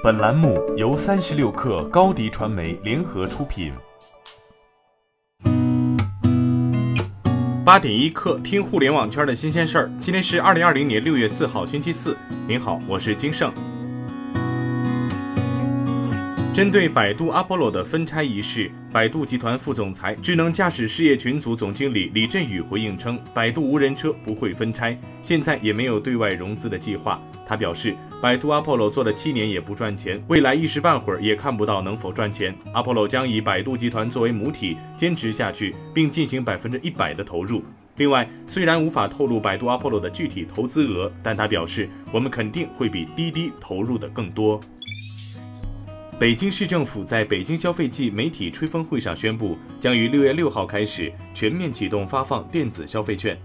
本栏目由三十六氪高低传媒联合出品。八点一刻，听互联网圈的新鲜事儿。今天是二零二零年六月四号，星期四。您好，我是金盛。针对百度阿波罗的分拆一事，百度集团副总裁、智能驾驶事业群组总经理李振宇回应称，百度无人车不会分拆，现在也没有对外融资的计划。他表示，百度阿波罗做了七年也不赚钱，未来一时半会儿也看不到能否赚钱。阿波罗将以百度集团作为母体坚持下去，并进行百分之一百的投入。另外，虽然无法透露百度阿波罗的具体投资额，但他表示，我们肯定会比滴滴投入的更多。北京市政府在北京消费季媒体吹风会上宣布，将于六月六号开始全面启动发放电子消费券。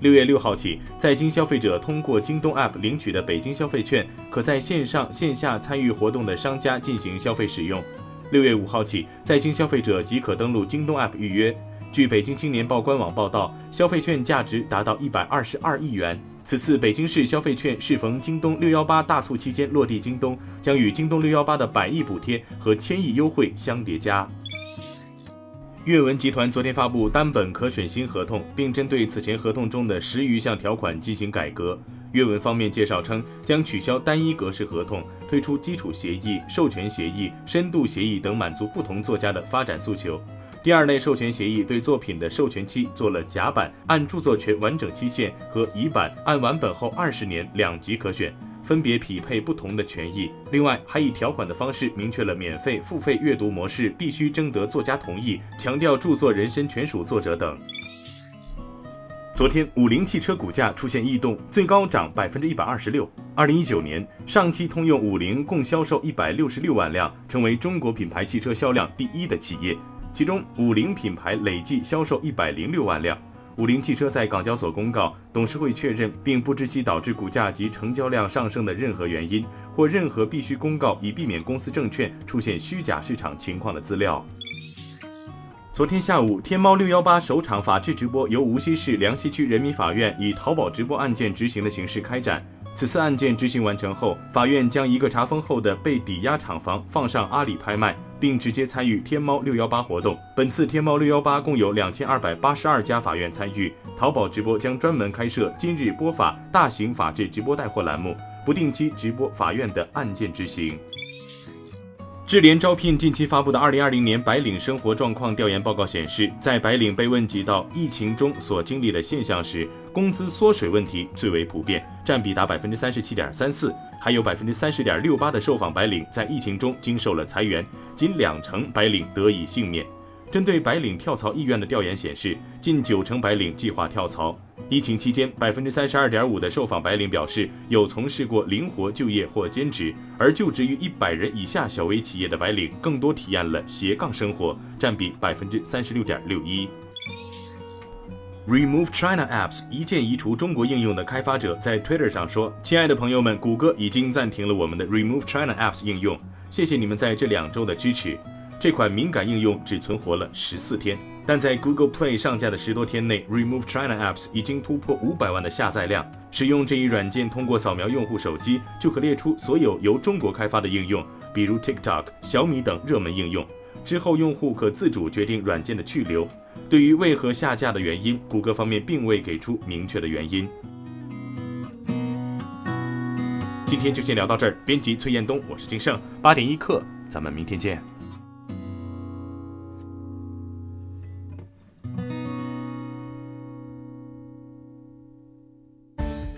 六月六号起，在京消费者通过京东 App 领取的北京消费券，可在线上线下参与活动的商家进行消费使用。六月五号起，在京消费者即可登录京东 App 预约。据北京青年报官网报道，消费券价值达到一百二十二亿元。此次北京市消费券适逢京东六幺八大促期间落地，京东将与京东六幺八的百亿补贴和千亿优惠相叠加。阅文集团昨天发布单本可选新合同，并针对此前合同中的十余项条款进行改革。阅文方面介绍称，将取消单一格式合同，推出基础协议、授权协议、深度协议等，满足不同作家的发展诉求。第二类授权协议对作品的授权期做了甲版按著作权完整期限和乙版按完本后二十年两级可选，分别匹配不同的权益。另外，还以条款的方式明确了免费、付费阅读模式必须征得作家同意，强调著作人身权属作者等。昨天，五菱汽车股价出现异动，最高涨百分之一百二十六。二零一九年，上汽通用五菱共销售一百六十六万辆，成为中国品牌汽车销量第一的企业。其中，五菱品牌累计销售一百零六万辆。五菱汽车在港交所公告，董事会确认并不知悉导致股价及成交量上升的任何原因，或任何必须公告以避免公司证券出现虚假市场情况的资料。昨天下午，天猫六幺八首场法制直播由无锡市梁溪区人民法院以淘宝直播案件执行的形式开展。此次案件执行完成后，法院将一个查封后的被抵押厂房放上阿里拍卖，并直接参与天猫六幺八活动。本次天猫六幺八共有两千二百八十二家法院参与，淘宝直播将专门开设“今日播法”大型法制直播带货栏目，不定期直播法院的案件执行。智联招聘近期发布的二零二零年白领生活状况调研报告显示，在白领被问及到疫情中所经历的现象时，工资缩水问题最为普遍，占比达百分之三十七点三四，还有百分之三十点六八的受访白领在疫情中经受了裁员，仅两成白领得以幸免。针对白领跳槽意愿的调研显示，近九成白领计划跳槽。疫情期间，百分之三十二点五的受访白领表示有从事过灵活就业或兼职，而就职于一百人以下小微企业的白领更多体验了斜杠生活，占比百分之三十六点六一。Remove China Apps 一键移除中国应用的开发者在 Twitter 上说：“亲爱的朋友们，谷歌已经暂停了我们的 Remove China Apps 应用，谢谢你们在这两周的支持。”这款敏感应用只存活了十四天，但在 Google Play 上架的十多天内，Remove China Apps 已经突破五百万的下载量。使用这一软件，通过扫描用户手机，就可列出所有由中国开发的应用，比如 TikTok、小米等热门应用。之后，用户可自主决定软件的去留。对于为何下架的原因，谷歌方面并未给出明确的原因。今天就先聊到这儿。编辑崔彦东，我是金盛，八点一刻，咱们明天见。